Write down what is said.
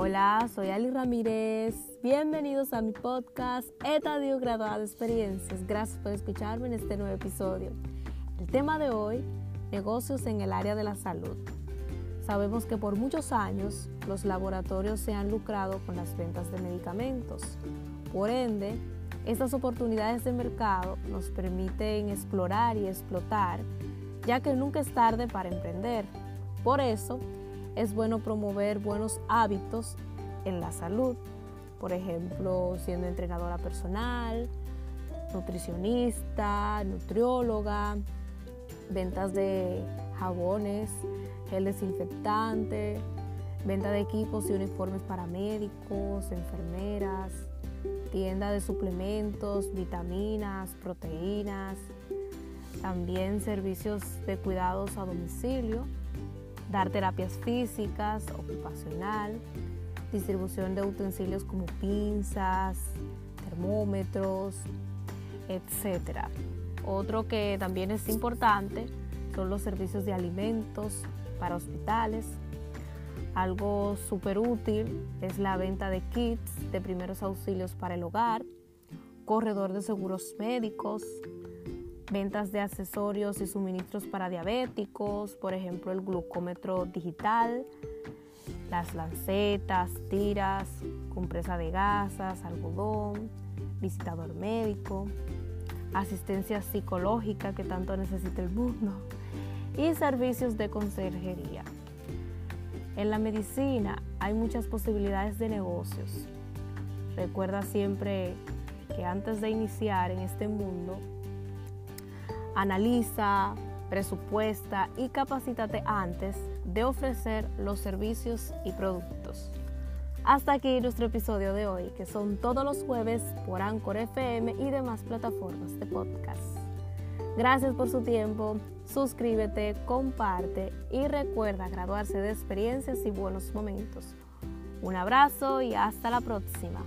Hola, soy Ali Ramírez. Bienvenidos a mi podcast Etadio Graduada de Experiencias. Gracias por escucharme en este nuevo episodio. El tema de hoy, negocios en el área de la salud. Sabemos que por muchos años los laboratorios se han lucrado con las ventas de medicamentos. Por ende, estas oportunidades de mercado nos permiten explorar y explotar, ya que nunca es tarde para emprender. Por eso, es bueno promover buenos hábitos en la salud, por ejemplo, siendo entrenadora personal, nutricionista, nutrióloga, ventas de jabones, gel desinfectante, venta de equipos y uniformes para médicos, enfermeras, tienda de suplementos, vitaminas, proteínas, también servicios de cuidados a domicilio dar terapias físicas, ocupacional, distribución de utensilios como pinzas, termómetros, etc. Otro que también es importante son los servicios de alimentos para hospitales. Algo súper útil es la venta de kits de primeros auxilios para el hogar, corredor de seguros médicos, ventas de accesorios y suministros para diabéticos, por ejemplo el glucómetro digital, las lancetas, tiras, compresa de gasas, algodón, visitador médico, asistencia psicológica que tanto necesita el mundo y servicios de conserjería. En la medicina hay muchas posibilidades de negocios. Recuerda siempre que antes de iniciar en este mundo Analiza, presupuesta y capacítate antes de ofrecer los servicios y productos. Hasta aquí nuestro episodio de hoy, que son todos los jueves por Anchor FM y demás plataformas de podcast. Gracias por su tiempo, suscríbete, comparte y recuerda graduarse de experiencias y buenos momentos. Un abrazo y hasta la próxima.